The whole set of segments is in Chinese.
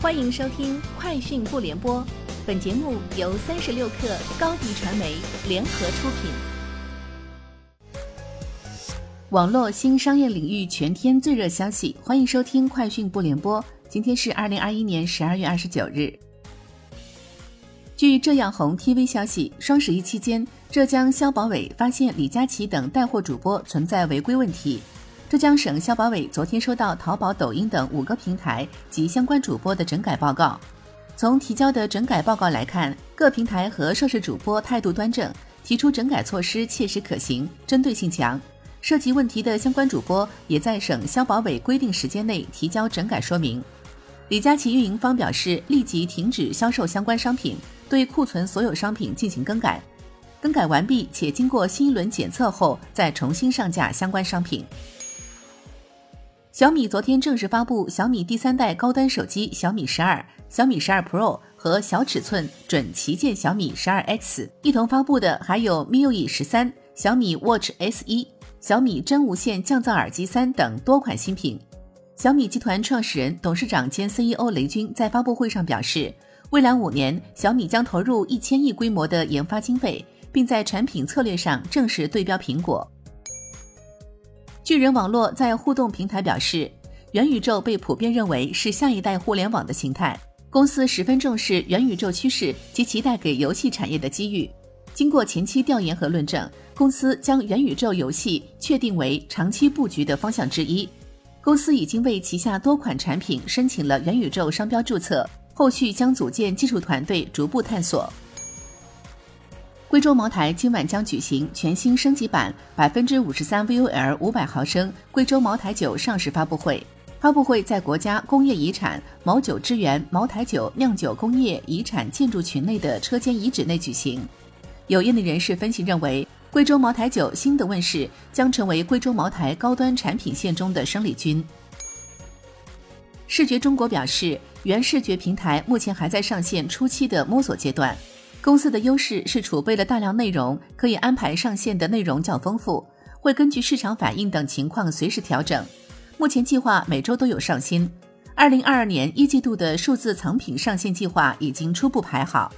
欢迎收听《快讯不联播》，本节目由三十六克高低传媒联合出品。网络新商业领域全天最热消息，欢迎收听《快讯不联播》。今天是二零二一年十二月二十九日。据浙样红 TV 消息，双十一期间，浙江消保委发现李佳琦等带货主播存在违规问题。浙江省消保委昨天收到淘宝、抖音等五个平台及相关主播的整改报告。从提交的整改报告来看，各平台和涉事主播态度端正，提出整改措施切实可行、针对性强。涉及问题的相关主播也在省消保委规定时间内提交整改说明。李佳琦运营方表示，立即停止销售相关商品，对库存所有商品进行更改。更改完毕且经过新一轮检测后，再重新上架相关商品。小米昨天正式发布小米第三代高端手机小米十二、小米十二 Pro 和小尺寸准旗舰小米十二 X，一同发布的还有 MIUI 十三、小米 Watch S 一、小米真无线降噪耳机三等多款新品。小米集团创始人、董事长兼 CEO 雷军在发布会上表示，未来五年小米将投入一千亿规模的研发经费，并在产品策略上正式对标苹果。巨人网络在互动平台表示，元宇宙被普遍认为是下一代互联网的形态。公司十分重视元宇宙趋势及其带给游戏产业的机遇。经过前期调研和论证，公司将元宇宙游戏确定为长期布局的方向之一。公司已经为旗下多款产品申请了元宇宙商标注册，后续将组建技术团队逐步探索。贵州茅台今晚将举行全新升级版百分之五十三 VOL 五百毫升贵州茅台酒上市发布会。发布会在国家工业遗产茅酒支源茅台酒酿酒工业遗产建筑群内的车间遗址内举行。有业内人士分析认为，贵州茅台酒新的问世将成为贵州茅台高端产品线中的生力军。视觉中国表示，原视觉平台目前还在上线初期的摸索阶段。公司的优势是储备了大量内容，可以安排上线的内容较丰富，会根据市场反应等情况随时调整。目前计划每周都有上新。二零二二年一季度的数字藏品上线计划已经初步排好。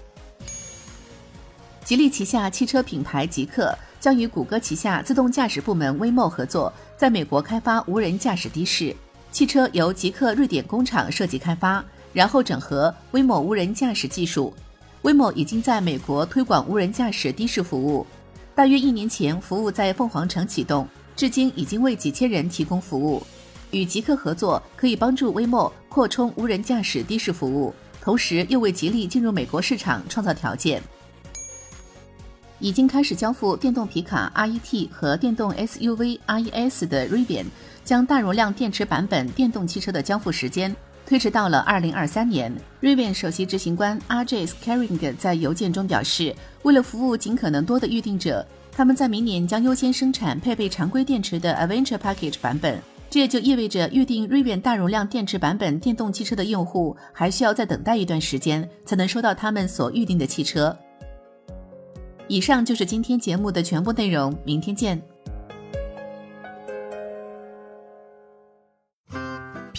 吉利旗下汽车品牌极客将与谷歌旗下自动驾驶部门 Waymo 合作，在美国开发无人驾驶的士。汽车由极客瑞典工厂设计开发，然后整合 Waymo 无人驾驶技术。Waymo 已经在美国推广无人驾驶的士服务，大约一年前服务在凤凰城启动，至今已经为几千人提供服务。与极客合作可以帮助 Waymo 扩充无人驾驶的士服务，同时又为吉利进入美国市场创造条件。已经开始交付电动皮卡 RET 和电动 SUV RES 的 Rivian，将大容量电池版本电动汽车的交付时间。推迟到了二零二三年。Rivian 首席执行官 RJ Scaring 在邮件中表示，为了服务尽可能多的预订者，他们在明年将优先生产配备常规电池的 Adventure Package 版本。这也就意味着，预定 Rivian 大容量电池版本电动汽车的用户还需要再等待一段时间，才能收到他们所预定的汽车。以上就是今天节目的全部内容，明天见。